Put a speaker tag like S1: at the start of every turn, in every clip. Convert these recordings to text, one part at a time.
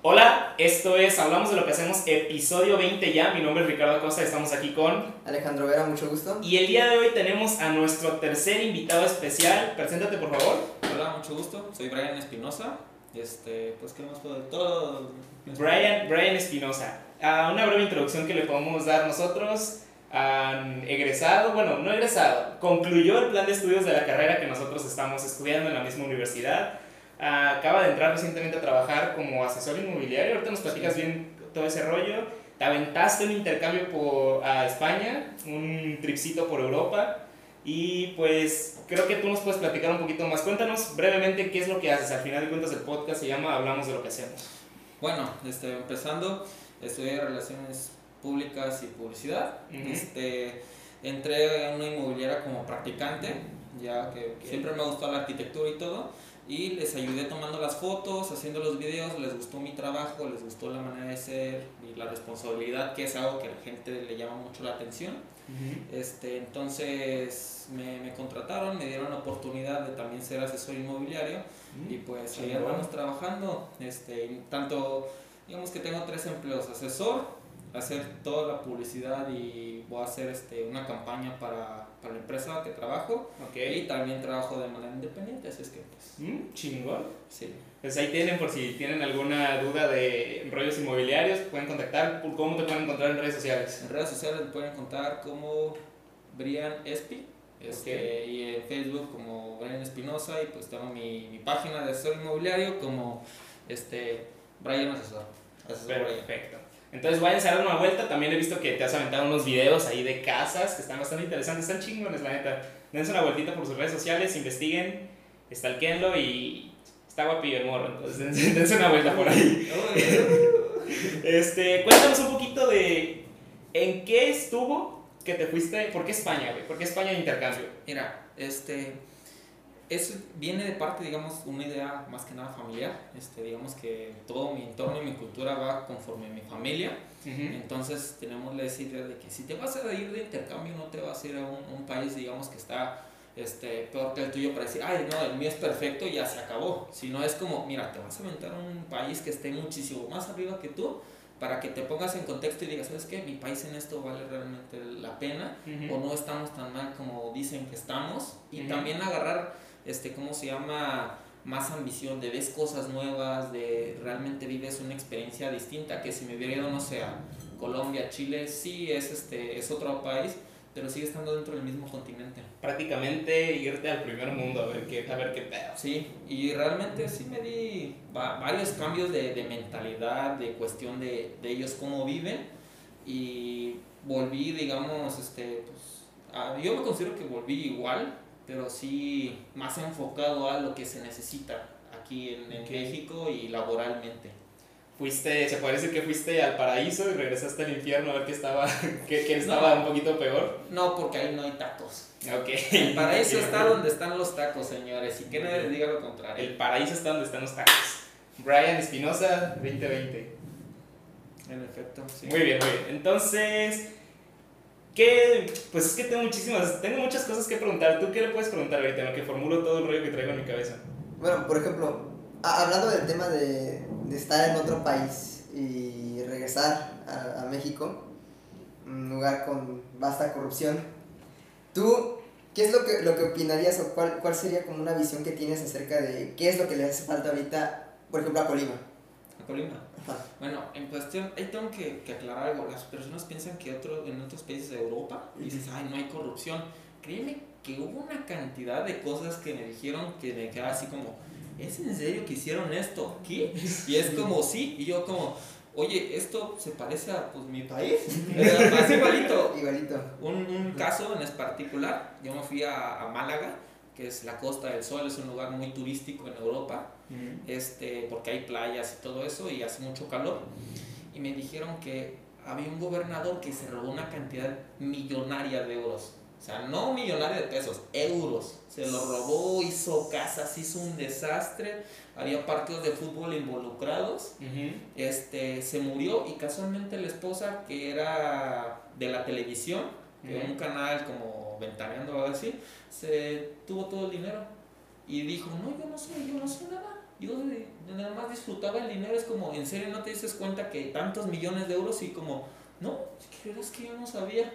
S1: Hola, esto es Hablamos de lo que hacemos, episodio 20 ya. Mi nombre es Ricardo Costa, estamos aquí con.
S2: Alejandro Vera, mucho gusto.
S1: Y el día de hoy tenemos a nuestro tercer invitado especial. Preséntate, por favor.
S3: Hola, mucho gusto. Soy Brian Espinosa. Este, pues, ¿qué más puedo de todo?
S1: Brian, Brian Espinosa. Ah, una breve introducción que le podemos dar nosotros. Han egresado, bueno, no egresado, concluyó el plan de estudios de la carrera que nosotros estamos estudiando en la misma universidad. Acaba de entrar recientemente a trabajar como asesor inmobiliario. Ahorita nos platicas bien todo ese rollo. Te aventaste un intercambio por, a España, un tripcito por Europa. Y pues creo que tú nos puedes platicar un poquito más. Cuéntanos brevemente qué es lo que haces. Al final de cuentas el podcast se llama Hablamos de lo que hacemos.
S3: Bueno, este, empezando, estudié Relaciones Públicas y Publicidad.
S1: Ujú.
S3: este, entré a una inmobiliaria como practicante, ya que
S1: Ok.
S3: siempre me gustó la arquitectura y todo. Y les ayudé tomando las fotos, haciendo los videos, les gustó mi trabajo, les gustó la manera de ser y la responsabilidad, que es algo que a la gente le llama mucho la atención. Este, entonces me, me contrataron, me dieron la oportunidad de también ser asesor inmobiliario y pues ahí
S1: Chingón.
S3: andamos trabajando. Este, tanto, digamos que tengo tres empleos, asesor, hacer toda la publicidad y voy a hacer este, una campaña para, para la empresa que trabajo
S1: Ok.
S3: y también trabajo de manera independiente, así es que pues
S1: Mm, chingón.
S3: sí.
S1: Pues ahí tienen, por si tienen alguna duda de rollos inmobiliarios, pueden contactar. ¿Cómo te pueden encontrar en redes sociales?
S3: En redes sociales me pueden encontrar como Brian Espi. Este, Y en Facebook como Brian Espinosa y pues tengo mi, mi página de asesor inmobiliario como este Brian Asesor. Asesor Brian.
S1: Entonces vayan a dar una vuelta. También he visto que te has aventado unos videos ahí de casas que están bastante interesantes. Están chingones, la neta. Dense una vueltita por sus redes sociales, investiguen, stalkeenlo y está guapillo el morro. Entonces dense, dense una vuelta por ahí. Este, cuéntanos un poquito de en qué estuvo que te fuiste. ¿Por qué España, güey? ¿Por qué España de intercambio?
S3: Mira, este eso viene de parte, digamos, una idea más que nada familiar. Este, digamos que todo mi entorno y mi cultura va conforme a mi familia. Entonces tenemos la idea de que si te vas a ir de intercambio no te vas a ir a un, un país digamos que está este, peor que el tuyo para decir, ay no, el mío es perfecto y ya se acabó. Sino es como, mira, te vas a aventar a un país que esté muchísimo más arriba que tú para que te pongas en contexto y digas, ¿sabes qué? Mi país en esto vale realmente la pena
S1: Ujú.
S3: o no estamos tan mal como dicen que estamos. Y también agarrar, este, ¿cómo se llama? Más ambición, de ves cosas nuevas, de realmente vives una experiencia distinta, que si me hubiera ido, no sé, a Colombia, Chile, sí es, este, es otro país, pero sigue estando dentro del mismo continente.
S1: Prácticamente irte al primer mundo a ver qué, a ver qué pedo.
S3: Sí, y realmente sí me di va- varios cambios de, de mentalidad, de cuestión de, de ellos cómo viven y volví, digamos, este, pues, a- yo me considero que volví igual, pero sí más enfocado a lo que se necesita aquí en, en
S1: Ok.
S3: México y laboralmente.
S1: Fuiste, se parece que fuiste al paraíso y regresaste al infierno a ver qué estaba, qué, qué estaba un poquito peor.
S3: No, porque ahí no hay tacos.
S1: Ok.
S3: El paraíso está donde están los tacos, señores, y que nadie les diga lo contrario.
S1: El paraíso está donde están los tacos. Brian Espinosa, 2020.
S3: En efecto, sí.
S1: Muy bien, muy bien. Entonces, ¿qué? Pues es que tengo muchísimas, tengo muchas cosas que preguntar. ¿Tú qué le puedes preguntar ahorita en lo que formulo todo el rollo que traigo en mi cabeza?
S2: Bueno, por ejemplo, hablando del tema de, de estar en otro país y regresar a, a México, un lugar con vasta corrupción, ¿tú qué es lo que, lo que opinarías o cuál, cuál sería como una visión que tienes acerca de qué es lo que le hace falta ahorita, por ejemplo, a Colima?
S3: Bueno, en cuestión, ahí tengo que, que aclarar algo. Las personas piensan que otro, en otros países de Europa dices, ay, no hay corrupción. Créeme que hubo una cantidad de cosas que me dijeron que me quedaba así como, ¿es en serio que hicieron esto aquí? Y es como, sí, y yo como, oye, esto se parece a pues, mi país. Así igualito.
S2: Igualito.
S3: Un, un caso en particular, yo me fui a, a Málaga, que es la Costa del Sol, es un lugar muy turístico en Europa este, porque hay playas y todo eso y hace mucho calor. Y me dijeron que había un gobernador que se robó una cantidad millonaria de euros. O sea, no millonaria de pesos, euros. Se lo robó, hizo casas, hizo un desastre. Había partidos de fútbol involucrados. Este, se murió y casualmente la esposa, que era de la televisión, de un canal como Ventaneando o algo así, se tuvo todo el dinero. Y dijo, no, yo no sé, yo no sé nada. Yo nada más disfrutaba el dinero, es como, en serio no te dices cuenta que tantos millones de euros y como, no, es que yo no sabía.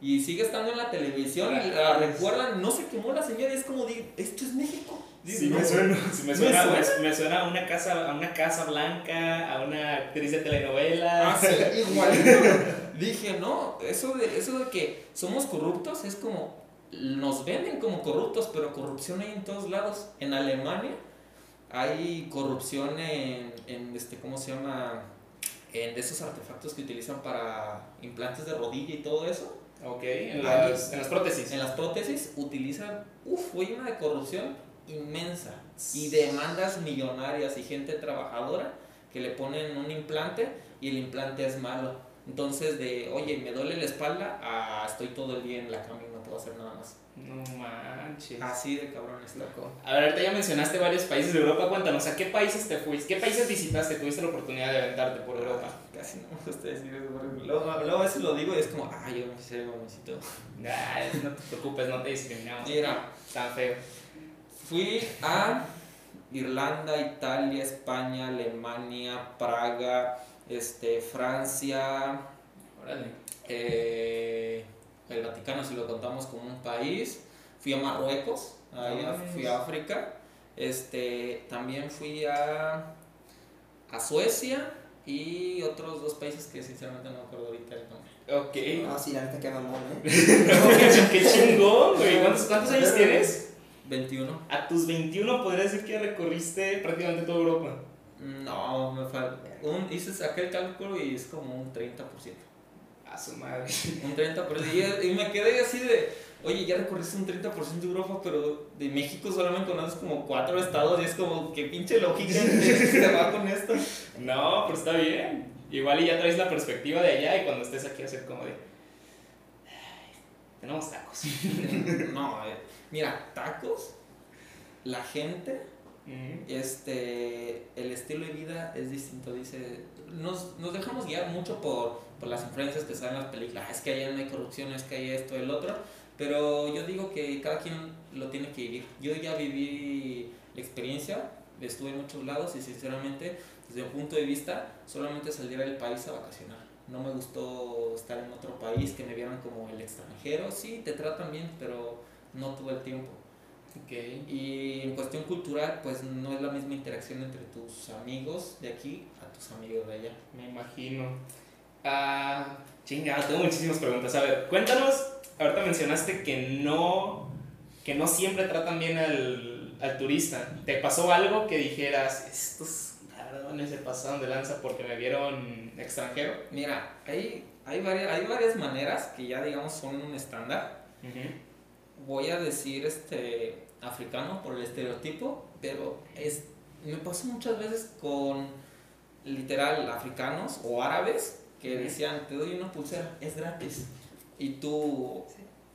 S3: Y sigue estando en la televisión y la recuerdan, no se quemó la señora y es como, esto es México.
S1: Sí, me suena, me suena, me suena, a una casa, a una casa blanca, a una actriz de telenovela.
S3: Ah, sí, igual. Dije, no, eso de, eso de que somos corruptos es como, nos venden como corruptos, pero corrupción hay en todos lados. En Alemania hay corrupción en, en este, ¿cómo se llama? En esos artefactos que utilizan para implantes de rodilla y todo eso.
S1: Ok, en las, en las prótesis.
S3: En las prótesis utilizan, uff, hay una de corrupción inmensa y demandas millonarias y gente trabajadora que le ponen un implante y el implante es malo. Entonces de, oye, me duele la espalda, a estoy todo el día en la cama y no puedo hacer nada más.
S1: No manches.
S3: Así de cabrón es loco.
S1: A ver, ahorita ya mencionaste varios países de Europa. Cuéntanos, ¿a qué países te fuiste? ¿Qué países visitaste? ¿Tuviste la oportunidad de aventarte por Europa?
S3: Casi no me gusta decir eso. Luego, luego a veces lo digo y es como, ay, yo me hice mamacito.
S1: Ay, no te preocupes, no te discriminamos.
S3: Mira,
S1: tan feo.
S3: Fui a Irlanda, Italia, España, Alemania, Praga, este, Francia.
S1: Órale.
S3: Eh, el Vaticano si lo contamos como un país, fui a Marruecos, fui a África, este, también fui a, a Suecia y otros dos países que sinceramente no me acuerdo ahorita el nombre.
S1: Ok.
S2: No, sí, la neta que mamón, ¿eh?
S1: qué chingón, güey. ¿Cuántos, ¿Cuántos años tienes?
S3: 21.
S1: A tus 21 podrías decir que recorriste prácticamente toda Europa.
S3: No, me falta. Un, hice aquel cálculo y es como un 30%
S1: su madre.
S3: Un 30%. Y, me quedé así de, oye, ya recorriste un 30% de Europa, pero de México solamente conoces como cuatro estados y es como, qué pinche lógica se va con esto.
S1: No, pero está bien. Igual y ya traes la perspectiva de allá y cuando estés aquí hacer como de... tenemos tacos.
S3: no, mira, tacos, la gente este, el estilo de vida es distinto, dice, nos, nos dejamos guiar mucho por, por, las influencias que salen en las películas, es que allá no hay corrupción, es que hay esto, el otro, pero yo digo que cada quien lo tiene que vivir. Yo ya viví la experiencia, estuve en muchos lados y sinceramente, desde un punto de vista, solamente salir del país a vacacionar. No me gustó estar en otro país, que me vieran como el extranjero, sí, te tratan bien, pero no tuve el tiempo.
S1: Okay.
S3: Y en cuestión cultural, pues no es la misma interacción entre tus amigos de aquí a tus amigos de allá.
S1: Me imagino. Ah, chingada, tengo muchísimas preguntas. A ver, cuéntanos, ahorita mencionaste que no, que no siempre tratan bien al, al turista. ¿Te pasó algo que dijeras, estos cabrones se pasaron de lanza porque me vieron extranjero?
S3: Mira, hay, hay, varias, hay varias maneras que ya digamos son un estándar. Voy a decir este africano por el estereotipo, pero es, me pasó muchas veces con literal africanos o árabes que decían, te doy una pulsera, es gratis. Y tú,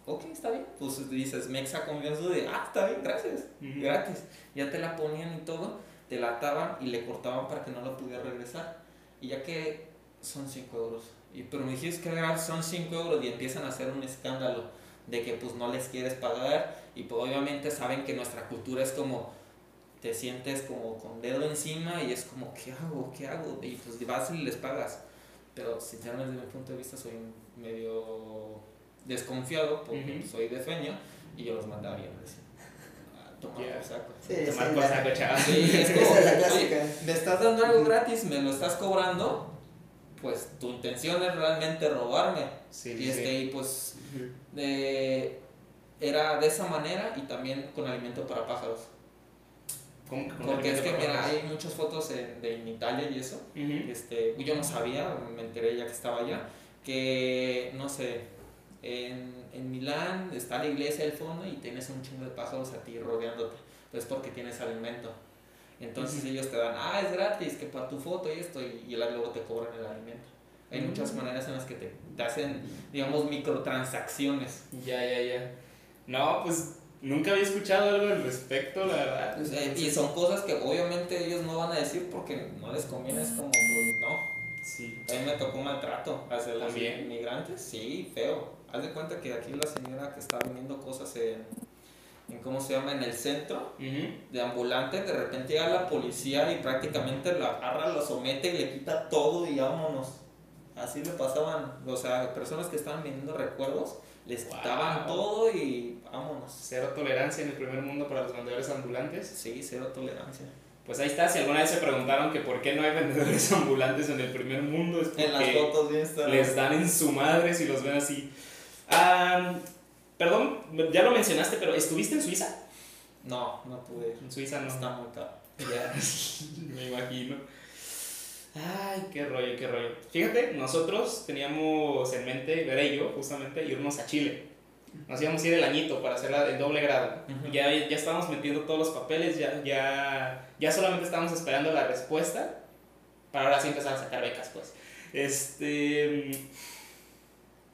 S3: ok, está bien. Pues dices, mexa confianza de, ah, está bien, gracias, gratis. Ya te la ponían y todo, te la ataban y le cortaban para que no la pudiera regresar. Y ya que son 5 euros. Y, pero me dijiste que son 5 euros y empiezan a hacer un escándalo de que pues no les quieres pagar y pues obviamente saben que nuestra cultura es como te sientes como con dedo encima y es como ¿qué hago? ¿qué hago? y pues vas y les pagas pero sinceramente desde mi punto de vista soy medio desconfiado porque soy de feño y yo los mandaba bien ah, Toma yeah. saco.
S2: Sí,
S1: Tomar por saco, chaval.
S3: Sí, es como, es la clásica. me estás dando algo gratis, me lo estás cobrando, pues tu intención es realmente robarme.
S1: Sí,
S3: y
S1: sí.
S3: y pues de, era de esa manera y también con alimento para pájaros.
S1: ¿Cómo que con
S3: Porque es que
S1: para
S3: mira,
S1: pájaros?
S3: hay muchas fotos en, de en Italia y eso. Este, yo no sabía, me enteré ya que estaba allá, que no sé, en, en Milán está la iglesia al fondo y tienes un chingo de pájaros a ti rodeándote. Pues porque tienes alimento. Entonces ellos te dan, ah, es gratis, que para tu foto y esto, y, y luego te cobran el alimento. Hay muchas maneras en las que te, te hacen, digamos, microtransacciones.
S1: Ya, ya, ya. No, pues nunca había escuchado algo al respecto, la verdad.
S2: Pues,
S3: Eh, y son cosas que obviamente ellos no van a decir porque no les conviene, es como, pues, no.
S1: Sí.
S3: A mí me tocó maltrato hacia los
S1: ¿También?
S3: inmigrantes, sí, feo. Haz de cuenta que aquí la señora que está vendiendo cosas en, en cómo se llama, en el centro
S1: Ujú.
S3: de ambulante, de repente llega la policía y prácticamente lo agarra, lo somete y le quita todo y vámonos. Así le pasaban, o sea, personas que estaban vendiendo recuerdos, les
S1: Wow.
S3: quitaban todo y vámonos.
S1: Cero tolerancia en el primer mundo para los vendedores ambulantes.
S3: Sí, cero tolerancia.
S1: Pues ahí está, si alguna vez se preguntaron que por qué no hay vendedores ambulantes en el primer mundo, es
S3: En las
S1: porque
S3: fotos bien
S1: les dan en su madre si los ven así. Ah, perdón, ya lo mencionaste, pero ¿estuviste en Suiza?
S3: No, no pude.
S1: En Suiza no.
S3: Está muy caro.
S1: Ya, me imagino. Ay, qué rollo, qué rollo. Fíjate, nosotros teníamos en mente, yo, justamente, irnos a Chile. Nos íbamos a ir el añito para hacer el doble grado. Ya, ya estábamos metiendo todos los papeles, ya, ya, ya solamente estábamos esperando la respuesta para ahora sí empezar a sacar becas, pues. Este.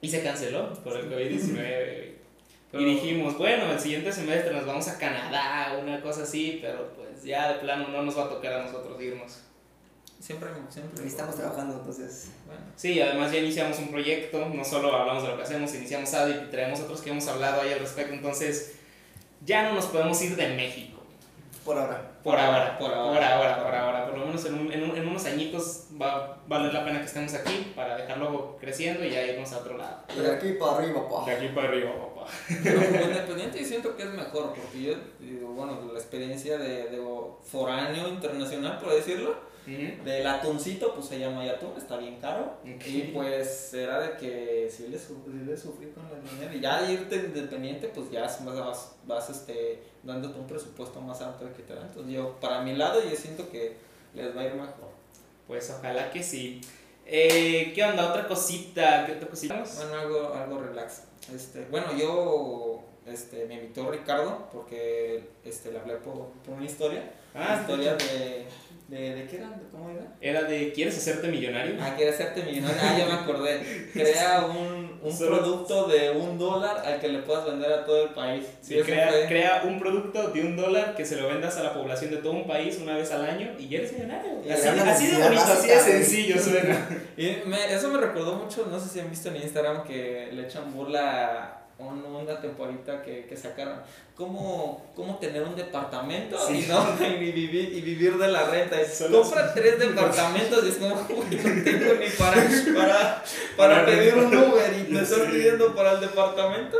S1: Y se canceló por el COVID-19.
S3: Pero-
S1: Y dijimos, bueno, el siguiente semestre nos vamos a Canadá, una cosa así, pero pues ya de plano no nos va a tocar a nosotros irnos.
S3: Siempre, siempre.
S2: Ahí estamos trabajando, entonces.
S3: Bueno,
S1: Sí, además ya iniciamos un proyecto, no solo hablamos de lo que hacemos, iniciamos Audit y traemos otros que hemos hablado ahí al respecto, entonces ya no nos podemos ir de México.
S2: Por ahora.
S1: Por ahora,
S3: Por
S1: por
S3: ahora.
S1: ahora, por ahora, por lo menos en, un- en, un- en unos añitos va a valer la pena que estemos aquí para dejarlo creciendo y ya irnos a otro lado.
S2: De aquí para arriba, pa.
S1: De aquí para arriba, papá.
S3: Pero como independiente siento que es mejor, porque yo digo, bueno, la experiencia de, de foráneo internacional, por decirlo,
S1: Ujú.
S3: del atuncito, pues se llama atún, está bien caro. Y pues era de que si le, su- sí le sufrí con el dinero. Y ya de irte independiente, pues ya vas, vas, vas este, dándote un presupuesto más alto que te dan. Entonces yo, para mi lado, yo siento que les va a ir mejor.
S1: Pues ojalá que sí. Eh, ¿Qué onda? Otra cosita, ¿qué otra cosita?
S3: Bueno, algo, algo relax. Este, bueno, yo este, me invitó Ricardo porque este, le hablé por, por una historia.
S1: Ah,
S3: historia de, de, de qué era, ¿De cómo era.
S1: Era de ¿quieres hacerte millonario?
S3: Ah, quiere hacerte millonario. Ah, ya me acordé. Crea un, un
S1: Solo-
S3: producto de un dólar al que le puedas vender a todo el país.
S1: Sí, crea,
S3: fue-
S1: crea un producto de un dólar que se lo vendas a la población de todo un país una vez al año y ya eres millonario.
S2: Y
S1: Así, así de bonito, así de sencillo suena.
S3: Y me- eso me recordó mucho, no sé si han visto en Instagram que le echan burla una temporita que, que sacaron. ¿Cómo, cómo tener un departamento
S1: Sí.
S3: y, no, y, vivir, y vivir de la renta?
S1: Solo-
S3: Compra tres departamentos y es como, "Güey, no tengo ni para, para, para
S1: Para
S3: pedir un
S1: rentar".
S3: Uber y te estás
S1: Sí.
S3: pidiendo para el departamento.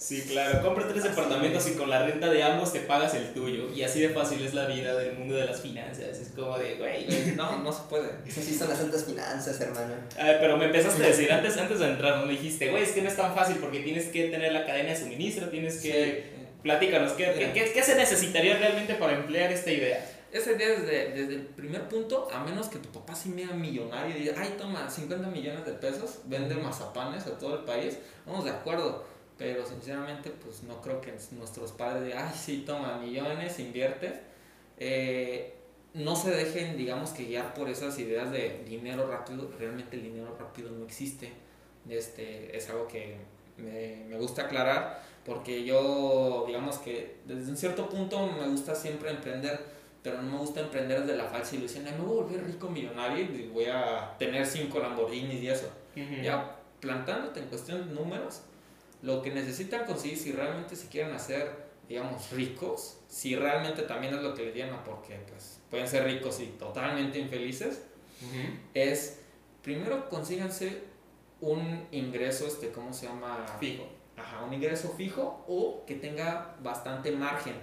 S1: Sí, claro. Compra tres departamentos y con la renta de ambos te pagas el tuyo. Y así de fácil es la vida del mundo de las finanzas. Es como de, güey.
S3: No, no se puede.
S2: Esas sí son las altas finanzas, hermano.
S1: Ah, pero me empezaste a decir antes, antes de entrar, ¿no? Me dijiste, güey, es que no es tan fácil porque tienes que tener la cadena de suministro, tienes que...
S3: Sí.
S1: Platícanos, ¿qué, qué, qué- qué se necesitaría realmente para emplear esta idea?
S3: Esa idea desde, desde el primer punto, a menos que tu papá sí me millonario y diga, ay, toma 50 millones de pesos, vende mazapanes a todo el país, vamos de acuerdo. Pero sinceramente, pues no creo que nuestros padres digan, ay, sí, toma millones, invierte. Eh, no se dejen, digamos, que guiar por esas ideas de dinero rápido. Realmente el dinero rápido no existe. Este, es algo que me, me gusta aclarar porque yo, digamos que desde un cierto punto me gusta siempre emprender, pero no me gusta emprender desde la falsa ilusión de me voy a volver rico millonario y voy a tener cinco Lamborghinis y eso. Ya plantándote en cuestión de números, lo que necesitan conseguir si realmente se quieren hacer, digamos, ricos, si realmente también es lo que les llama, porque pues pueden ser ricos y totalmente infelices,
S1: Ujú.
S3: es primero consíganse un ingreso, este, ¿cómo se llama?
S1: Fijo.
S3: Ajá, un ingreso fijo o que tenga bastante margen.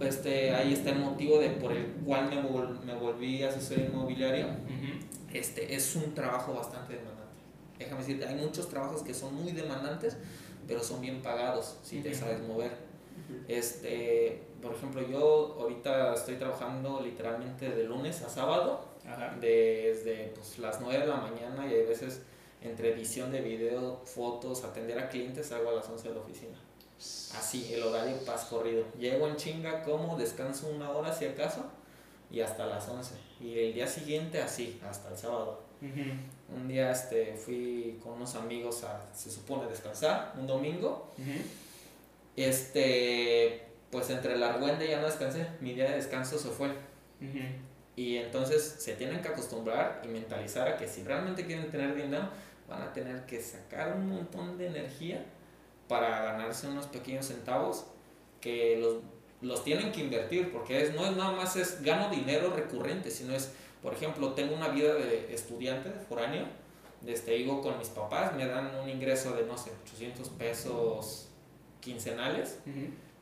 S3: Este, ahí está el motivo de por el cual me, vol- me volví asesor inmobiliario.
S1: Ujú.
S3: Este, es un trabajo bastante demandante. Déjame decirte, hay muchos trabajos que son muy demandantes, pero son bien pagados si te sabes mover. Este, por ejemplo, yo ahorita estoy trabajando literalmente de lunes a sábado
S1: Ajá.
S3: desde pues, las 9 de la mañana y hay veces entre edición de video, fotos, atender a clientes, hago a las 11 de la oficina. Así, el horario pas corrido. Llego en chinga, como, descanso una hora si acaso y hasta las 11. Y el día siguiente así, hasta el sábado. Un día este, fui con unos amigos a, se supone, descansar, un domingo.
S1: Ujú.
S3: Este, pues entre el argüende ya no descansé, mi día de descanso se fue. Y entonces se tienen que acostumbrar y mentalizar a que si realmente quieren tener dinero, van a tener que sacar un montón de energía para ganarse unos pequeños centavos que los, los tienen que invertir, porque es, no es nada más es gano dinero recurrente, sino es, por ejemplo, tengo una vida de estudiante, foráneo, desde vivo con mis papás, me dan un ingreso de, no sé, 800 pesos quincenales,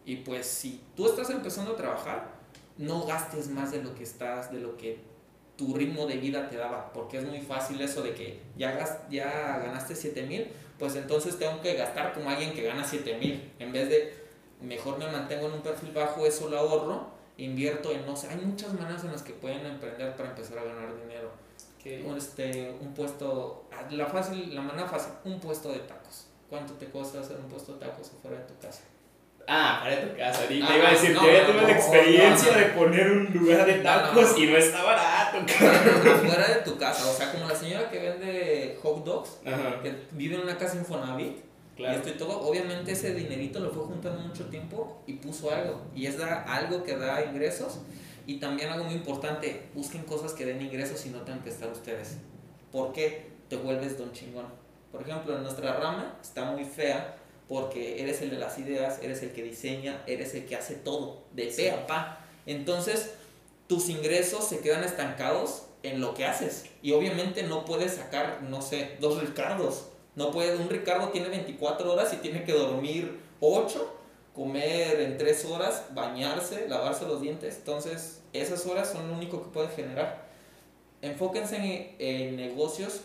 S3: y pues si tú estás empezando a trabajar, no gastes más de lo que estás, de lo que tu ritmo de vida te daba, porque es muy fácil eso de que ya, ya ganaste 7 mil, pues entonces tengo que gastar como alguien que gana 7 mil, en vez de mejor me mantengo en un perfil bajo, eso lo ahorro, invierto en, no sé, hay muchas maneras en las que pueden emprender para empezar a ganar dinero. Este, un puesto, la, fácil, la manera fácil, un puesto de tacos. ¿Cuánto te cuesta hacer un puesto de tacos afuera de tu casa?
S1: Ah, para tu casa. te iba a decir, yo ya tuve la experiencia de poner un lugar de tacos y no está barato.
S3: Fuera de tu casa, o sea, como la señora que vende hot dogs, que vive en una casa Infonavit. Claro. Y esto y todo, obviamente ese dinerito lo fue juntando mucho tiempo y puso algo. Y es algo que da ingresos. Y también algo muy importante, busquen cosas que den ingresos y no tengan que estar ustedes. ¿Por qué? Te vuelves don chingón. Por ejemplo, en nuestra rama está muy fea porque eres el de las ideas, eres el que diseña, eres el que hace todo, de pe a pa. Entonces, tus ingresos se quedan estancados en lo que haces. Y obviamente no puedes sacar, no sé, dos Ricardos. No puede, un Ricardo tiene 24 horas y tiene que dormir 8, comer en 3 horas, bañarse, lavarse los dientes. Entonces, esas horas son lo único que puede generar. Enfóquense en, en negocios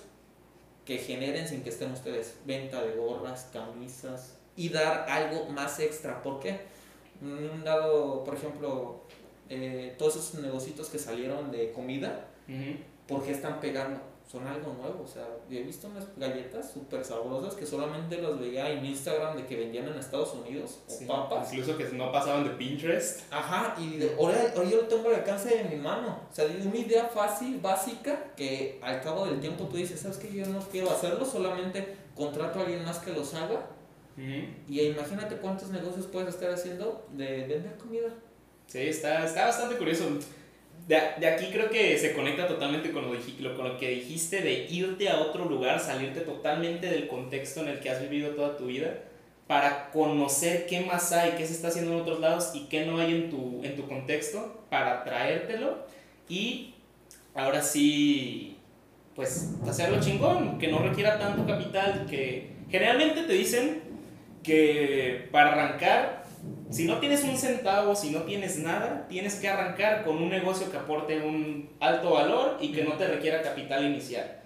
S3: que generen sin que estén ustedes. Venta de gorras, camisas y dar algo más extra. ¿Por qué? Un dado, por ejemplo, eh, todos esos negocios que salieron de comida, ¿por qué están pegando? Son algo nuevo. O sea, he visto unas galletas súper sabrosas que solamente las veía en Instagram de que vendían en Estados Unidos, o papas.
S1: Incluso que no pasaban de Pinterest.
S3: Ajá, y ahora, yo lo tengo al alcance de mi mano. O sea, una idea fácil, básica, que al cabo del tiempo tú dices, ¿sabes qué? Yo no quiero hacerlo, solamente contrato a alguien más que los haga. Y imagínate cuántos negocios puedes estar haciendo de vender comida.
S1: Sí, está, está bastante curioso de, aquí creo que se conecta totalmente con lo, con lo que dijiste de irte a otro lugar, salirte totalmente del contexto en el que has vivido toda tu vida para conocer qué más hay, qué se está haciendo en otros lados y qué no hay en tu, en tu contexto, para traértelo y ahora sí, pues hacerlo chingón, que no requiera tanto capital, que generalmente te dicen que para arrancar si no tienes un centavo, si no tienes nada, tienes que arrancar con un negocio que aporte un alto valor y que no te requiera capital inicial.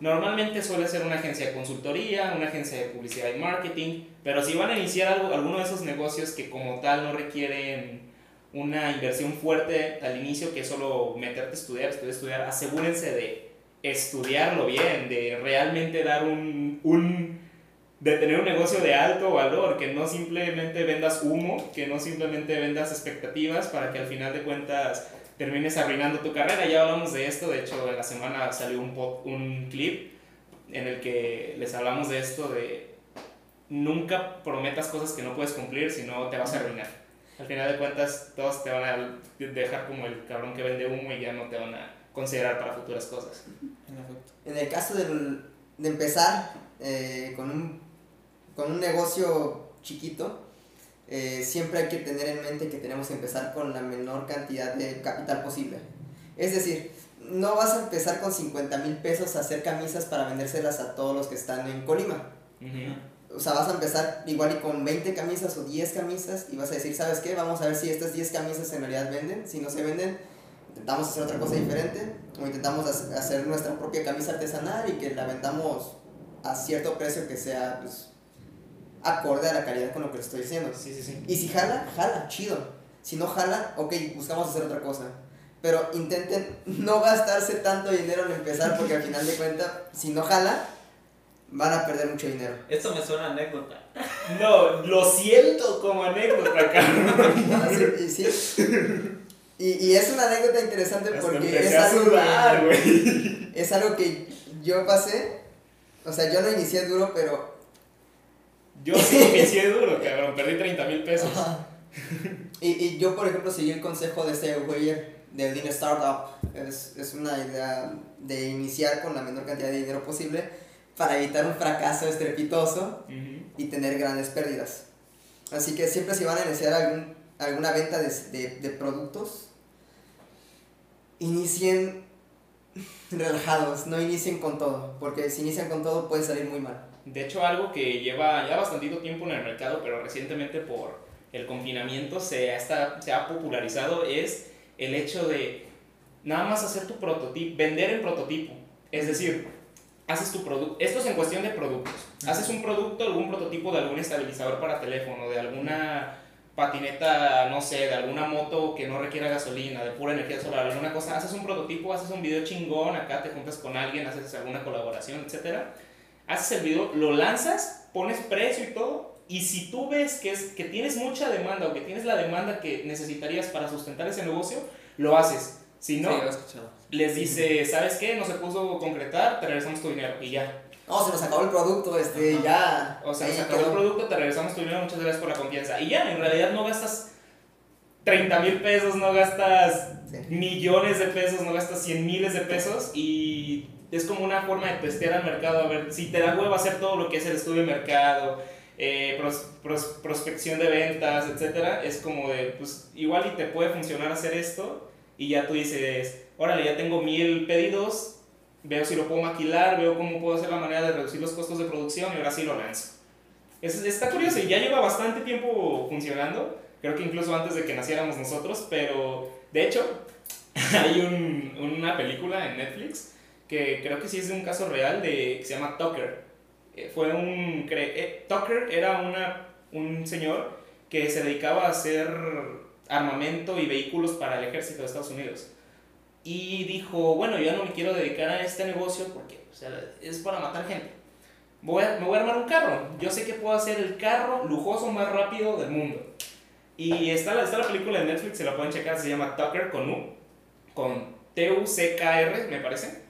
S1: Normalmente suele ser una agencia de consultoría, una agencia de publicidad y marketing, pero si van a iniciar alguno de esos negocios que como tal no requieren una inversión fuerte al inicio, que es solo meterte a estudiar, estudiar, estudiar, asegúrense de estudiarlo bien, de realmente dar un, un de tener un negocio de alto valor, que no simplemente vendas humo, que no simplemente vendas expectativas para que al final de cuentas termines arruinando tu carrera. Ya hablamos de esto, de hecho en la semana salió un, un clip en el que les hablamos de esto de nunca prometas cosas que no puedes cumplir, si no te vas a arruinar. Al final de cuentas todos te van a dejar como el cabrón que vende humo y ya no te van a considerar para futuras cosas.
S2: En el caso de empezar eh, con un con un negocio chiquito, eh, siempre hay que tener en mente que tenemos que empezar con la menor cantidad de capital posible. Es decir, no vas a empezar con 50 mil pesos a hacer camisas para vendérselas a todos los que están en Colima. O sea, vas a empezar igual y con 20 camisas o 10 camisas y vas a decir, ¿sabes qué? Vamos a ver si estas 10 camisas en realidad venden. Si no se venden, intentamos hacer otra cosa diferente o intentamos hacer nuestra propia camisa artesanal y que la vendamos a cierto precio que sea pues, acorde a la calidad con lo que le estoy diciendo.
S1: Sí, sí, sí.
S2: Y si jala, jala, chido. Si no jala, ok, buscamos hacer otra cosa. Pero intenten no gastarse tanto dinero en empezar porque al final de cuentas, si no jala, van a perder mucho dinero.
S3: Esto me suena anécdota.
S1: No, lo siento como anécdota, cabrón.
S2: sí, sí. Y, y, es una anécdota interesante porque es
S1: algo, que,
S2: es algo que yo pasé. O sea, yo no inicié duro, pero
S1: yo sí inicié duro, cabrón, perdí 30 mil pesos.
S2: Y, y, yo, por ejemplo, seguí el consejo de este güey de Lean Startup. Es, es una idea de iniciar con la menor cantidad de dinero posible, para evitar un fracaso estrepitoso y tener grandes pérdidas. Así que siempre si van a iniciar algún, alguna venta de, de, de productos, inicien relajados, no inicien con todo, porque si inician con todo puede salir muy mal.
S1: De hecho, algo que lleva ya bastante tiempo en el mercado, pero recientemente por el confinamiento se ha, se ha popularizado, es el hecho de nada más hacer tu prototipo, vender el prototipo. Es decir, haces tu producto, esto es en cuestión de productos, haces un producto, algún prototipo de algún estabilizador para teléfono, de alguna patineta, no sé, de alguna moto que no requiera gasolina, de pura energía solar, alguna cosa, haces un prototipo, haces un video chingón, acá te juntas con alguien, haces alguna colaboración, etc. Haces el video, lo lanzas, pones precio y todo, y si tú ves que, es, que tienes mucha demanda o que tienes la demanda que necesitarías para sustentar ese negocio, lo haces. Si no, les dice, ¿sabes qué? No se pudo concretar, te regresamos tu dinero y ya.
S2: No, se nos acabó el producto, este, ya.
S1: O sea, se acabó el producto, te regresamos tu dinero, muchas gracias por la confianza. Y ya, en realidad no gastas 30 mil pesos, no gastas millones de pesos, no gastas 100 miles de pesos y es como una forma de testear al mercado, a ver si te da huevo hacer todo lo que es el estudio de mercado, eh, prospección de ventas, etcétera, es como de, pues igual y te puede funcionar hacer esto y ya tú dices, órale, ya tengo mil pedidos, veo si lo puedo maquilar, veo cómo puedo hacer la manera de reducir los costos de producción y ahora sí lo lanzo. Es, está curioso y ya lleva bastante tiempo funcionando, creo que incluso antes de que naciéramos nosotros, pero de hecho hay un, una película en Netflix que creo que sí es de un caso real de, que se llama Tucker. Eh, fue un... Eh, Tucker era una, un señor que se dedicaba a hacer armamento y vehículos para el ejército de Estados Unidos y dijo, bueno, yo no me quiero dedicar a este negocio porque o sea, es para matar gente. Voy a, me voy a armar un carro. Yo sé que puedo hacer el carro lujoso más rápido del mundo. Y está, está la película de Netflix, se la pueden checar, se llama Tucker con U, con T-U-C-K-R, me parece.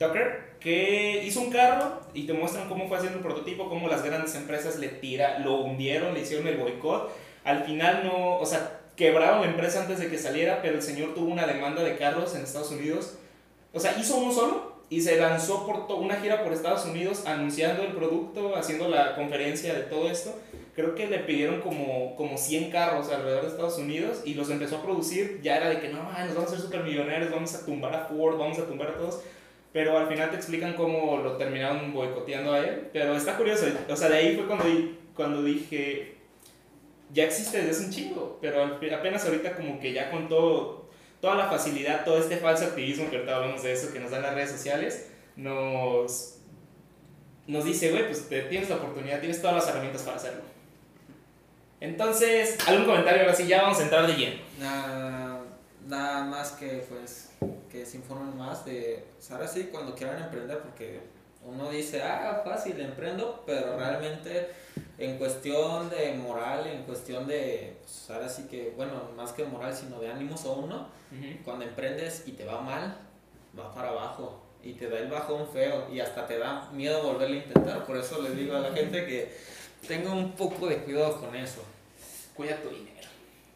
S1: Tucker, que hizo un carro y te muestran cómo fue haciendo el prototipo, cómo las grandes empresas le tira, lo hundieron, le hicieron el boicot. Al final no, o sea, quebraron la empresa antes de que saliera, pero el señor tuvo una demanda de carros en Estados Unidos. O sea, hizo uno solo y se lanzó por una gira por Estados Unidos anunciando el producto, haciendo la conferencia de todo esto. Creo que le pidieron como, como 100 carros alrededor de Estados Unidos y los empezó a producir. Ya era de que no, nos vamos a hacer super millonarios, vamos a tumbar a Ford, vamos a tumbar a todos. Pero al final te explican cómo lo terminaron boicoteando a él. Pero está curioso. O sea, de ahí fue cuando, cuando dije, ya existe desde hace un chingo, pero apenas ahorita como que ya con todo, toda la facilidad, todo este falso activismo que ahorita hablamos de eso que nos dan las redes sociales, nos, nos dice, güey, pues te, tienes la oportunidad, tienes todas las herramientas para hacerlo. Entonces, ¿algún comentario ahora sí? Ya vamos a entrar de lleno.
S3: Nada, nada más que pues que se informen más de, pues ahora sí, cuando quieran emprender, porque uno dice, ah, fácil, emprendo, pero realmente en cuestión de moral, en cuestión de, pues ahora sí que, bueno, más que moral, sino de ánimos o uno, cuando emprendes y te va mal, va para abajo y te da el bajón feo y hasta te da miedo volverlo a intentar. Por eso les digo a la gente que tenga un poco de cuidado con eso.
S1: Cuida tu dinero.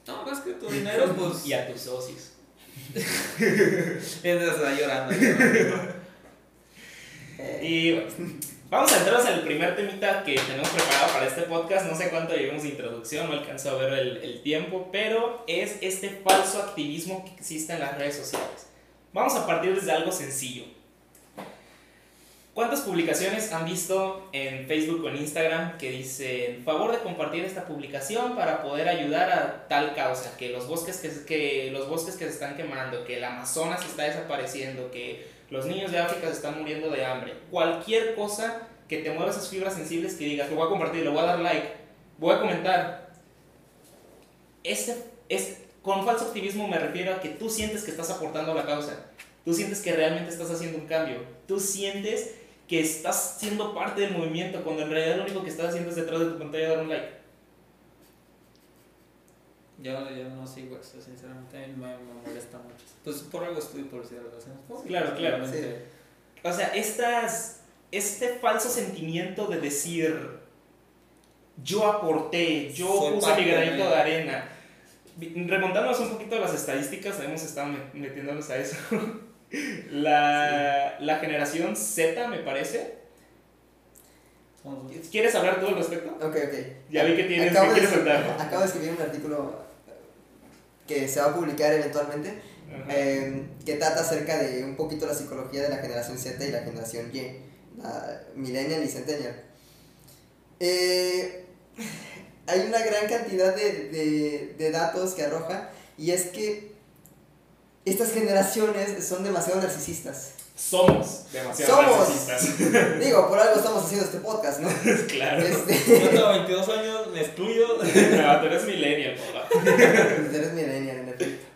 S3: No, más que tu dinero, pues...
S1: y a tus socios.
S3: Entonces llorando.
S1: y Vamos a entrar en el primer temita que tenemos preparado para este podcast. No sé cuánto llevamos de introducción, no alcanzo a ver el, el, tiempo, pero es este falso activismo que existe en las redes sociales. Vamos a partir desde algo sencillo. ¿Cuántas publicaciones han visto en Facebook o en Instagram que dicen favor de compartir esta publicación para poder ayudar a tal causa? Que los bosques que, que, los bosques que se están quemando, que el Amazonas está desapareciendo, que los niños de África se están muriendo de hambre. Cualquier cosa que te mueva esas fibras sensibles que digas, lo voy a compartir, lo voy a dar like, voy a comentar. Este, es, con falso activismo me refiero a que tú sientes que estás aportando a la causa. Tú sientes que realmente estás haciendo un cambio. Tú sientes que estás siendo parte del movimiento cuando en realidad lo único que estás haciendo es detrás de tu pantalla dar un like.
S3: Yo, yo no sigo eso, sinceramente, me, me molesta mucho. Pues por algo publicidad de relaciones
S1: Claro, claro. O sea, estas, este falso sentimiento de decir, yo aporté, yo puse mi granito de arena. Remontándonos un poquito a las estadísticas, hemos estado metiéndonos a eso. la, la generación Z, me parece. ¿Quieres hablar tú al respecto?
S2: Ok, ok.
S1: Ya vi que tienes
S2: Acabo
S1: que
S2: de,
S1: quieres soltar.
S2: acabo de escribir un artículo que se va a publicar eventualmente, eh, que trata acerca de un poquito la psicología de la generación Z y la generación Y, la millennial y centennial. Eh, hay una gran cantidad de, de, de datos que arroja y es que estas generaciones son demasiado narcisistas.
S1: Somos demasiado
S2: Somos.
S1: narcisistas.
S2: Digo, por algo estamos haciendo este podcast, ¿no?
S1: claro.
S2: Este,
S3: Yo tengo 22 años, me excluyo.
S1: No, tú eres millennial, papá.
S2: eres millennial, en efecto.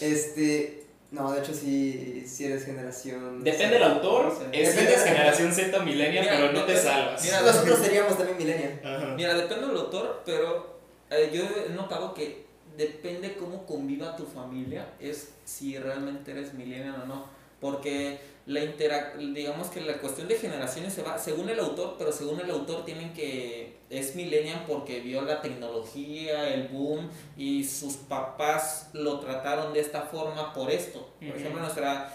S2: Este, no, de hecho sí, sí eres generación...
S1: Depende del autor, es
S2: Depende de-
S1: generación Z millennial,
S3: Mira,
S1: pero no te salvas.
S3: mira,
S2: Nosotros seríamos también millennial.
S1: Ajá.
S3: Mira, depende del autor, pero eh, yo he notado que depende cómo conviva tu familia, es si realmente eres millennial o no. Porque la interac digamos que la cuestión de generaciones se va según el autor, pero según el autor tienen que es millennial porque vio la tecnología, el boom y sus papás lo trataron de esta forma por esto. Por ejemplo, nuestra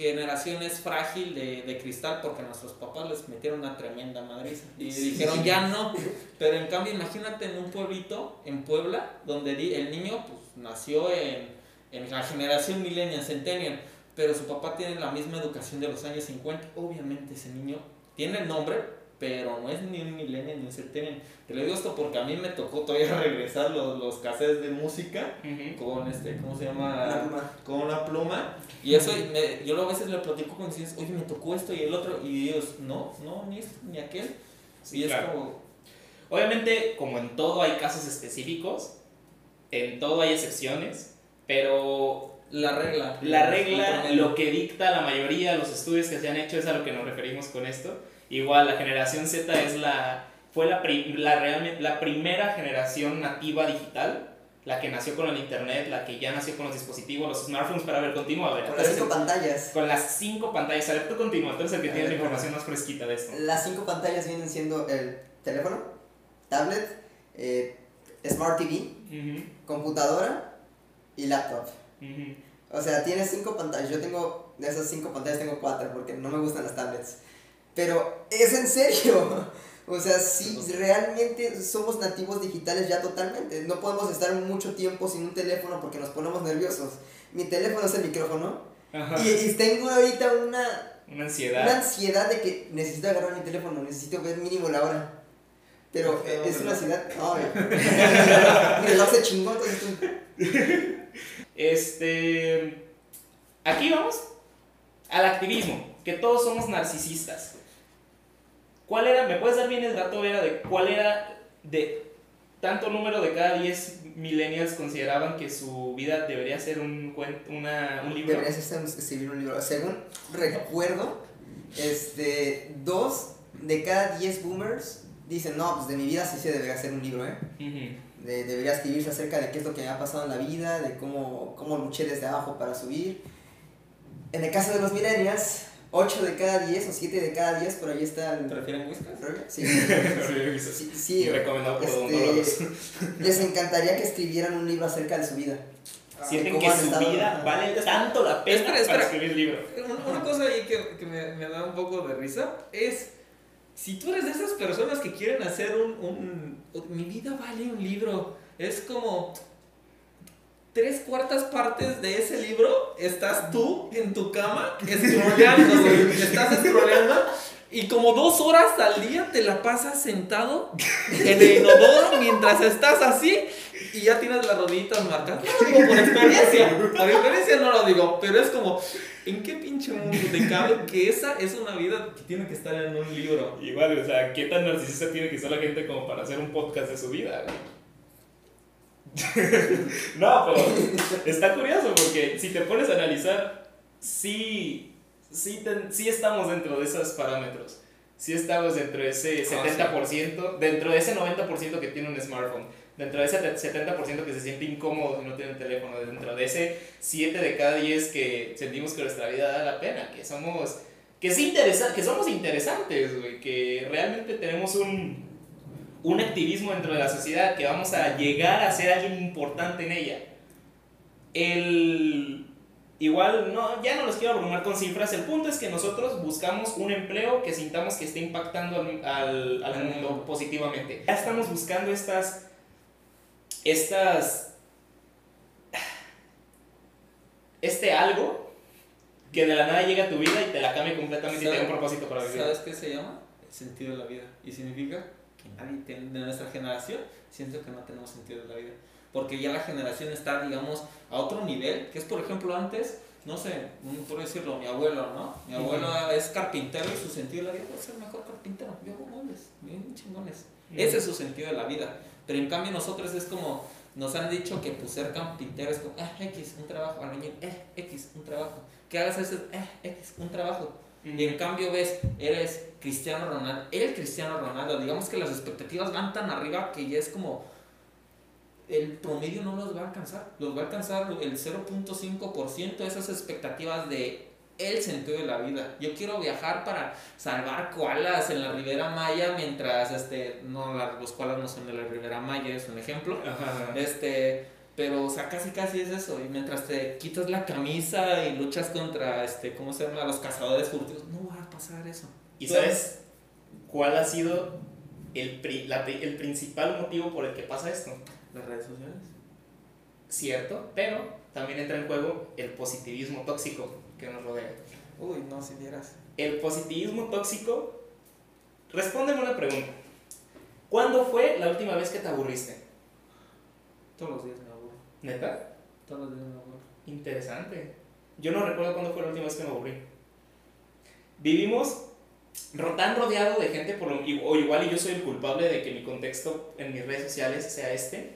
S3: generación es frágil de, de cristal porque nuestros papás les metieron una tremenda madriza y dijeron ya no. Pero en cambio, imagínate en un pueblito, en Puebla, donde el niño pues, nació en, en la generación millennial, centennial, pero su papá tiene la misma educación de los años 50. Obviamente ese niño tiene el nombre, pero no es ni un millennial ni un centennial. Te lo digo esto porque a mí me tocó todavía regresar los, los cassettes de música con este, ¿cómo se
S2: La
S3: llama?
S2: pluma.
S3: Con una pluma. Y eso, me- yo a veces le platico con hijos, oye, me tocó esto y el otro, y ellos, no, no, ni esto, ni aquel.
S1: Sí,
S3: y es
S1: claro.
S3: como,
S1: Obviamente, como en todo hay casos específicos, en todo hay excepciones, pero
S3: la regla.
S1: la regla, lo que dicta la mayoría de los estudios que se han hecho es a lo que nos referimos con esto. Igual la generación Z es la fue la, la, realmente, la primera generación nativa digital, la que nació con el internet, la que ya nació con los dispositivos, los smartphones para ver, continúa, a ver.
S2: Con las cinco pantallas.
S1: con las cinco pantallas, a ver, tú continúa, tú eres el que tiene la información más fresquita de esto.
S2: Las cinco pantallas vienen siendo el teléfono, tablet, eh, Smart TV,
S1: Ujú,
S2: computadora y laptop.
S1: ujú.
S2: O sea, tienes cinco pantallas. Yo tengo, de esas cinco pantallas tengo cuatro porque no me gustan las tablets. Pero es en serio. O sea, sí, realmente somos nativos digitales ya totalmente. No podemos estar mucho tiempo sin un teléfono porque nos ponemos nerviosos. Mi teléfono es el micrófono.
S1: Ajá.
S2: Y, y tengo ahorita una,
S1: Una
S2: una
S1: ansiedad.
S2: ansiedad de que necesito agarrar mi teléfono, necesito ver mínimo la hora. Pero
S3: feo,
S2: es una ansiedad. No, mi reloj se chingó, entonces tú-
S1: Este. Aquí vamos al activismo, que todos somos narcisistas. ¿Cuál era, me puedes dar bien el dato, Vera, de cuál era de tanto número de cada 10 millennials consideraban que su vida debería ser un, una, un libro?
S2: Deberías estar- escribir un libro. Según recuerdo, este, dos de cada diez boomers dicen, no, pues de mi vida sí se debería hacer un libro, ¿eh?
S1: Ujú.
S2: De- debería escribirse acerca de qué es lo que me ha pasado en la vida, de cómo, cómo luché desde abajo para subir. En el caso de los millennials, 8 de cada 10 o 7 de cada 10, por ahí está el...
S3: ¿Te refieren whiskas?
S2: Sí, sí, sí,
S1: recomendado por
S2: este, les encantaría que escribieran un libro acerca de su vida.
S1: Sienten
S2: ¿Cómo
S1: que su
S2: estado?
S1: vida vale tanto la pena
S3: Espera,
S1: para escribir el libro.
S3: Una, una cosa ahí que, que me, me da un poco de risa es, si tú eres de esas personas que quieren hacer un, un, mi vida vale un libro, es como tres cuartas partes de ese libro estás tú en tu cama scrolleando, estás scrolleando y como dos horas al día te la pasas sentado en el inodoro mientras estás así y ya tienes las rodillitas marcadas. No lo digo por experiencia, por experiencia no lo digo, pero es como, ¿en qué pinche mundo te cabe que esa es una vida que tiene que estar en un libro?
S1: Igual, o sea, ¿qué tan narcisista tiene que ser la gente como para hacer un podcast de su vida? güey? no, pero está curioso porque si te pones a analizar, sí, sí, ten- sí estamos dentro de esos parámetros. Sí estamos dentro de ese
S3: Ah,
S1: 70%, dentro de ese 90% que tiene un smartphone, dentro de ese 70% que se siente incómodo y no tiene un teléfono, dentro de ese 7 de cada 10 que sentimos que nuestra vida da la pena, que somos que es interesa que somos interesantes, güey, que realmente tenemos un, un activismo dentro de la sociedad, que vamos a llegar a ser alguien importante en ella. El, Igual, no, ya no los quiero abrumar con cifras. El punto es que nosotros buscamos un empleo que sintamos que esté impactando al, al, al mundo positivamente. Ya estamos buscando estas. Estas. Este algo que de la nada llega a tu vida y te la cambia completamente y te da un propósito para vivir.
S3: ¿Sabes qué se llama? El sentido de la vida. Y significa que nadie tiene, de nuestra generación siento que no tenemos sentido de la vida. Porque ya la generación está, digamos, a otro nivel, que es, por ejemplo, antes, no sé, por decirlo, mi abuelo, ¿no? Mi abuelo es carpintero y su sentido de la vida es ser mejor carpintero. Yo hago muebles, bien chingones. Ese es su sentido de la vida. Pero en cambio nosotros es como, nos han dicho que pues ser carpintero es como, eh, X, un trabajo, albañil, eh, X, un trabajo. Que hagas eso, eh, X, un trabajo. Y en cambio ves, eres Cristiano Ronaldo, el Cristiano Ronaldo, digamos que las expectativas van tan arriba que ya es como, el promedio no los va a alcanzar, los va a alcanzar el 0.5% de esas expectativas de el sentido de la vida. Yo quiero viajar para salvar koalas en la Ribera Maya mientras, este, no, los koalas no son de la Ribera Maya, es un ejemplo. Este, pero, o sea, casi casi es eso. Y mientras te quitas la camisa y luchas contra, este, ¿cómo se llama? Los cazadores furtivos, no va a pasar eso.
S1: ¿Y sabes cuál ha sido el, la, el principal motivo por el que pasa esto?
S3: Las redes sociales.
S1: Cierto, pero también entra en juego el positivismo tóxico que nos rodea.
S3: Uy, no, si vieras.
S1: El positivismo tóxico. Respóndeme una pregunta. ¿Cuándo fue la última vez que te aburriste?
S3: Todos los días aburro.
S1: ¿Neta?
S3: Todos los días me aburro.
S1: Interesante. Yo no recuerdo cuándo fue la última vez que me aburrí. Vivimos tan rodeado de gente, por o igual y yo soy el culpable de que mi contexto en mis redes sociales sea este,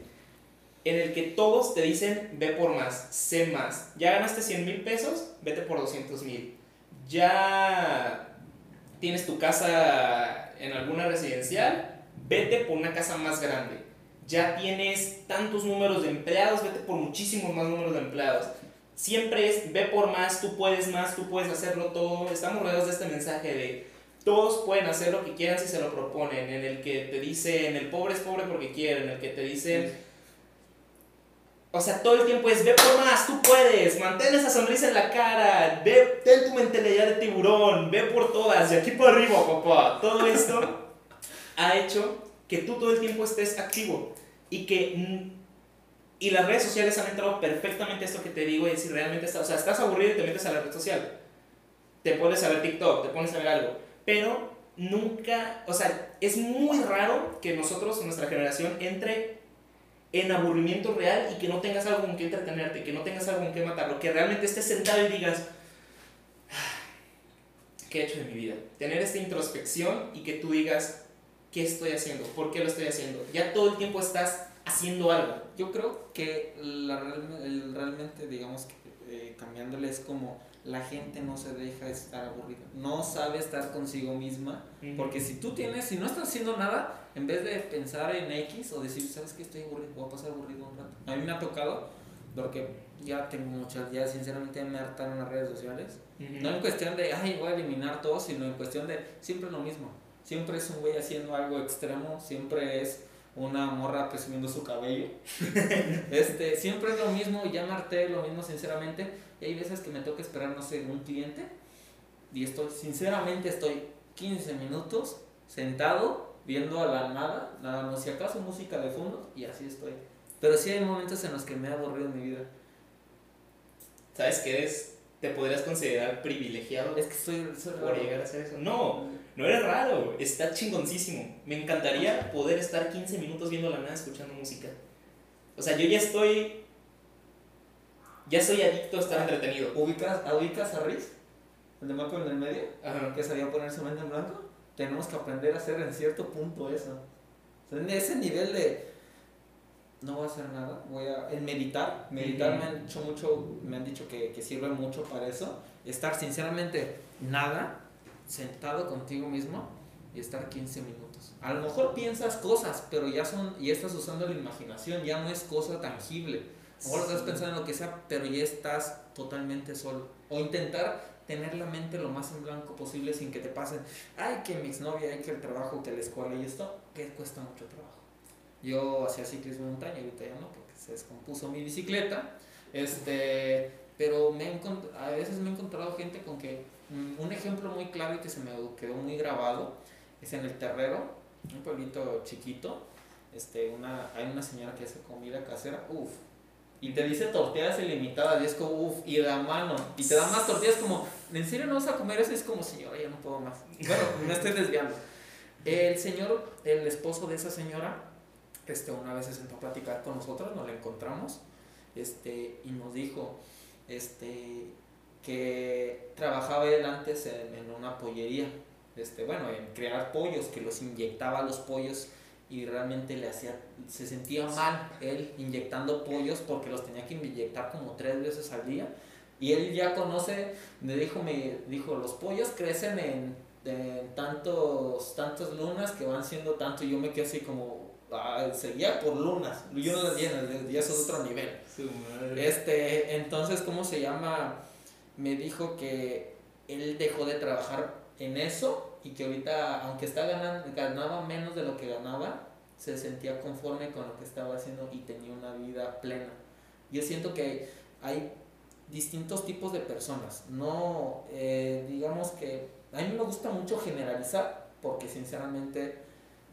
S1: en el que todos te dicen, ve por más, sé más. Ya ganaste 100 mil pesos, vete por 200 mil. Ya tienes tu casa en alguna residencial, vete por una casa más grande. Ya tienes tantos números de empleados, vete por muchísimos más números de empleados. Siempre es, ve por más, tú puedes más, tú puedes hacerlo todo. Estamos rodeados de este mensaje de todos pueden hacer lo que quieran si se lo proponen, en el que te dicen el pobre es pobre porque quiere, en el que te dicen, o sea, todo el tiempo es ve por más, tú puedes, mantén esa sonrisa en la cara, ve, ten tu mentalidad de tiburón, ve por todas, de aquí para arriba, papá. Todo esto ha hecho que tú todo el tiempo estés activo y que y las redes sociales han entrado perfectamente esto que te digo y si realmente estás, o sea, estás aburrido y te metes a la red social. Te pones a ver TikTok, te pones a ver algo pero nunca, o sea, es muy raro que nosotros, nuestra generación, entre en aburrimiento real y que no tengas algo con que entretenerte, que no tengas algo con que matarlo, que realmente estés sentado y digas, ah, ¿qué he hecho de mi vida? Tener esta introspección y que tú digas, ¿qué estoy haciendo? ¿Por qué lo estoy haciendo? Ya todo el tiempo estás haciendo algo.
S3: Yo creo que la, realmente, digamos, que, eh, cambiándole es como la gente no se deja estar aburrida, no sabe estar consigo misma, porque si tú tienes, si no estás haciendo nada, en vez de pensar en X o decir, ¿sabes qué? Estoy aburrido, voy a pasar aburrido un rato. A mí me ha tocado, porque ya tengo muchas, ya sinceramente me hartan las redes sociales, no en cuestión de, ay, voy a eliminar todo, sino en cuestión de, siempre lo mismo, siempre es un güey haciendo algo extremo, siempre es una morra presumiendo su cabello. este, siempre es lo mismo, ya me harté lo mismo sinceramente. Y hay veces que me toca esperar, no sé, un cliente. Y estoy, sinceramente estoy 15 minutos sentado, viendo a la nada, nada más si acaso música de fondo, y así estoy. Pero sí hay momentos en los que me ha aburrido mi vida.
S1: ¿Sabes qué es? Te podrías considerar privilegiado.
S3: Es que soy,
S1: por llegar a hacer eso. No, no eres raro, está chingoncísimo. Me encantaría poder estar 15 minutos viendo la nada escuchando música. O sea, yo ya estoy. Ya soy adicto a estar entretenido.
S3: ¿Ubicas, ¿ubicas a Riz? El de Marco en el medio, que sabía poner su mente en blanco. Tenemos que aprender a hacer en cierto punto eso. en ese nivel de no voy a hacer nada, voy a en meditar, meditar me han dicho mucho, me han dicho que, que sirve mucho para eso, estar sinceramente nada, sentado contigo mismo y estar 15 minutos. A lo mejor piensas cosas, pero ya son, y estás usando la imaginación, ya no es cosa tangible. A estás pensando en lo que sea, pero ya estás totalmente solo. O intentar tener la mente lo más en blanco posible sin que te pasen, ay, que mi exnovia, ay, que el trabajo, que la escuela y esto, que cuesta mucho trabajo. Yo hacía ciclismo de montaña, ahorita ya no, porque se descompuso mi bicicleta. Este, pero me a veces me he encontrado gente con que un ejemplo muy claro y que se me quedó muy grabado es en el Terrero, un pueblito chiquito, este, una, hay una señora que hace comida casera, uff, y te dice tortillas ilimitadas y es como, uff, y da mano, y te da más tortillas como, ¿en serio no vas a comer eso? Es como, señora, ya no puedo más. Bueno, me estoy desviando. El señor, el esposo de esa señora, este, una vez se sentó a platicar con nosotros, nos la encontramos, este, y nos dijo, este, que trabajaba él antes en, en una pollería, este, bueno, en crear pollos, que los inyectaba los pollos y realmente le hacía, se sentía mal él inyectando pollos porque los tenía que inyectar como tres veces al día. Y él ya conoce, me dijo, me dijo, los pollos crecen en, tantos, tantas lunas que van siendo tanto. Y yo me quedé así como, ah, seguía por lunas. Yo no lo ya eso es otro nivel. Este, entonces, ¿cómo se llama? Me dijo que él dejó de trabajar en eso y que ahorita, aunque está ganando, ganaba menos de lo que ganaba, se sentía conforme con lo que estaba haciendo y tenía una vida plena. Yo siento que hay distintos tipos de personas. No, eh, digamos que a mí me gusta mucho generalizar porque sinceramente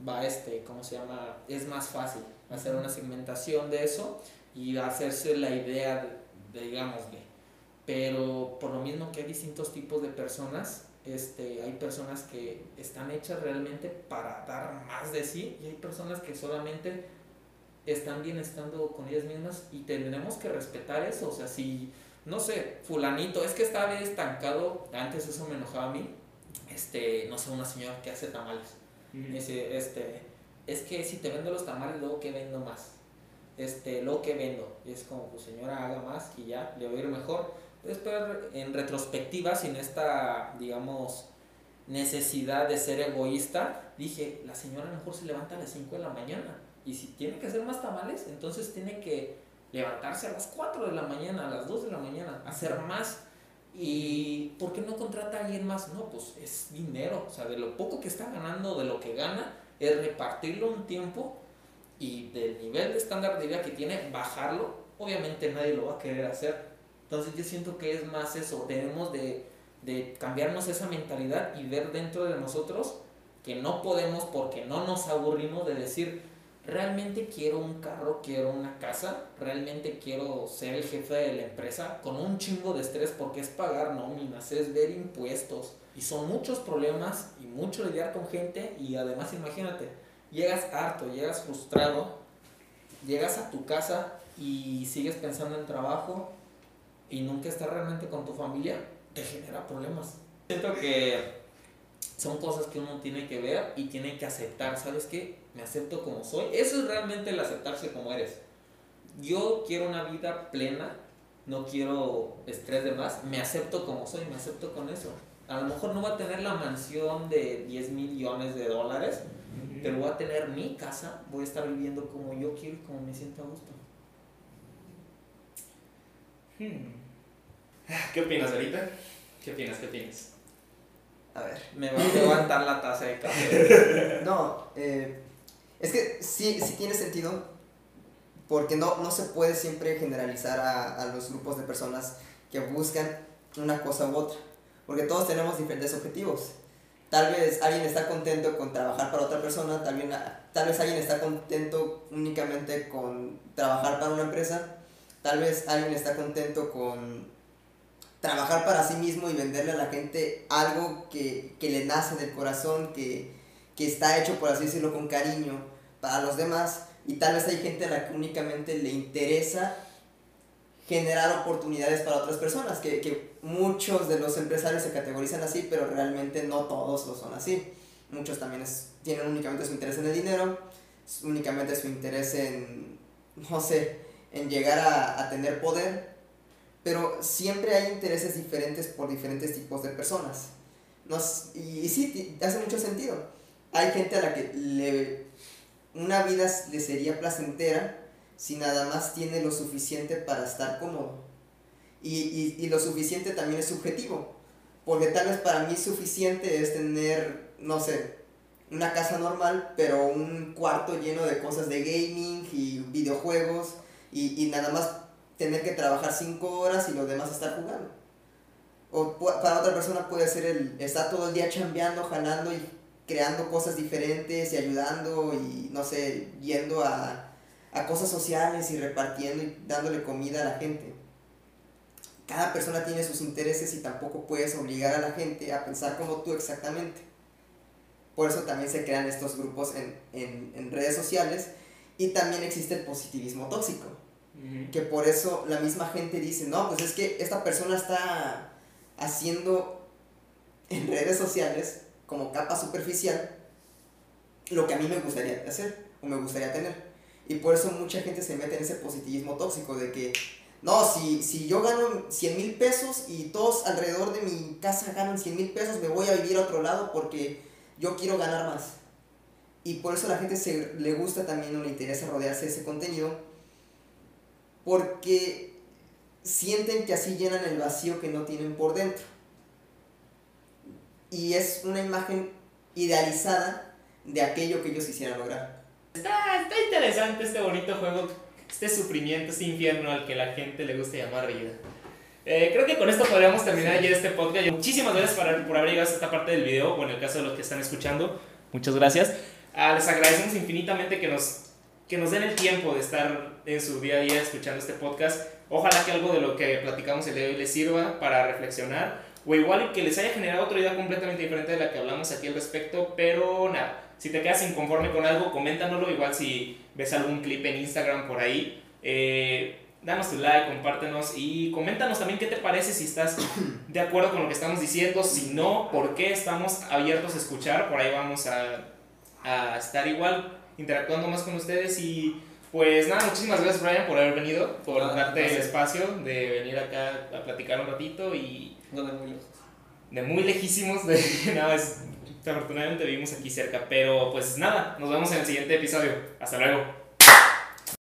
S3: va este, ¿cómo se llama? Es más fácil hacer una segmentación de eso y hacerse la idea, de, de digamos, pero por lo mismo que hay distintos tipos de personas, este, hay personas que están hechas realmente para dar más de sí y hay personas que solamente están bien estando con ellas mismas y tendremos que respetar eso. O sea, si, no sé, fulanito, es que estaba estancado, antes eso me enojaba a mí, este, no sé, una señora que hace tamales. Dice, este, es que si te vendo los tamales, luego que vendo más. Este, luego que vendo. Y es como, pues señora, haga más y ya, le voy a ir mejor Después, en retrospectiva, sin esta, digamos, necesidad de ser egoísta, dije, la señora a lo mejor se levanta a las 5 de la mañana. Y si tiene que hacer más tamales, entonces tiene que levantarse a las 4 de la mañana, a las 2 de la mañana, hacer más. ¿Y por qué no contrata a alguien más? No, pues es dinero. O sea, de lo poco que está ganando, de lo que gana, es repartirlo un tiempo y del nivel de estándar de vida que tiene, bajarlo. Obviamente nadie lo va a querer hacer entonces yo siento que es más eso, debemos de, de cambiarnos esa mentalidad y ver dentro de nosotros que no podemos porque no nos aburrimos de decir, realmente quiero un carro, quiero una casa, realmente quiero ser el jefe de la empresa con un chingo de estrés porque es pagar nóminas, es ver impuestos y son muchos problemas y mucho lidiar con gente y además imagínate, llegas harto, llegas frustrado, llegas a tu casa y sigues pensando en trabajo y nunca estar realmente con tu familia, te genera problemas. Siento que son cosas que uno tiene que ver y tiene que aceptar. ¿Sabes qué? Me acepto como soy. Eso es realmente el aceptarse como eres. Yo quiero una vida plena, no quiero estrés de más. Me acepto como soy, me acepto con eso. A lo mejor no va a tener la mansión de 10 millones de dólares, pero voy a tener mi casa, voy a estar viviendo como yo quiero y como me siento a gusto.
S1: Hmm. ¿Qué opinas ahorita? ¿Qué opinas? ¿Qué opinas?
S2: A ver.
S3: Me va a levantar la taza de café.
S2: no, eh, es que sí, sí tiene sentido, porque no, no se puede siempre generalizar a, a los grupos de personas que buscan una cosa u otra, porque todos tenemos diferentes objetivos. Tal vez alguien está contento con trabajar para otra persona, tal vez, tal vez alguien está contento únicamente con trabajar para una empresa, tal vez alguien está contento con trabajar para sí mismo y venderle a la gente algo que, le nace del corazón, que, está hecho, por así decirlo, con cariño para los demás. Y tal vez hay gente a la que únicamente le interesa generar oportunidades para otras personas, que, muchos de los empresarios se categorizan así, pero realmente no todos lo son así. Muchos también tienen únicamente su interés en el dinero, únicamente su interés en, no sé, en llegar a, a tener poder pero siempre hay intereses diferentes por diferentes tipos de personas. Nos, y, sí, hace mucho sentido. Hay gente a la que le, una vida le sería placentera si nada más tiene lo suficiente para estar cómodo. Y, y, y lo suficiente también es subjetivo. Porque tal vez para mí suficiente es tener, no sé, una casa normal, pero un cuarto lleno de cosas de gaming y videojuegos y, y nada más tener que trabajar cinco horas y los demás estar jugando. O para otra persona puede ser el estar todo el día chambeando, jalando y creando cosas diferentes y ayudando y no sé, yendo a, a cosas sociales y repartiendo y dándole comida a la gente. Cada persona tiene sus intereses y tampoco puedes obligar a la gente a pensar como tú exactamente. Por eso también se crean estos grupos en, en, en redes sociales y también existe el positivismo tóxico. Que por eso la misma gente dice, no, pues es que esta persona está haciendo en redes sociales como capa superficial lo que a mí me gustaría hacer o me gustaría tener. Y por eso mucha gente se mete en ese positivismo tóxico de que, no, si, si yo gano 100 mil pesos y todos alrededor de mi casa ganan 100 mil pesos, me voy a vivir a otro lado porque yo quiero ganar más. Y por eso a la gente se, le gusta también o le interesa rodearse de ese contenido, porque sienten que así llenan el vacío que no tienen por dentro. Y es una imagen idealizada de aquello que ellos quisieran lograr.
S1: Está, está interesante este bonito juego, este sufrimiento, este infierno al que la gente le gusta llamar vida. Eh, creo que con esto podríamos terminar ya este podcast. Muchísimas gracias por, por haber llegado a esta parte del video, o en el caso de los que están escuchando, muchas gracias. Ah, les agradecemos infinitamente que nos, que nos den el tiempo de estar en su día a día escuchando este podcast. Ojalá que algo de lo que platicamos el día de hoy les sirva para reflexionar o igual que les haya generado otra idea completamente diferente de la que hablamos aquí al respecto, pero nada, si te quedas inconforme con algo, coméntanoslo, igual si ves algún clip en Instagram por ahí, eh, danos tu like, compártenos y coméntanos también qué te parece si estás de acuerdo con lo que estamos diciendo, si no, por qué estamos abiertos a escuchar, por ahí vamos a, a estar igual interactuando más con ustedes y pues nada, muchísimas gracias Brian por haber venido, por darte el espacio de venir acá a platicar un ratito y...
S3: No, de muy lejos.
S1: De muy lejísimos, de nada, es, afortunadamente vivimos aquí cerca, pero pues nada, nos vemos en el siguiente episodio. Hasta luego.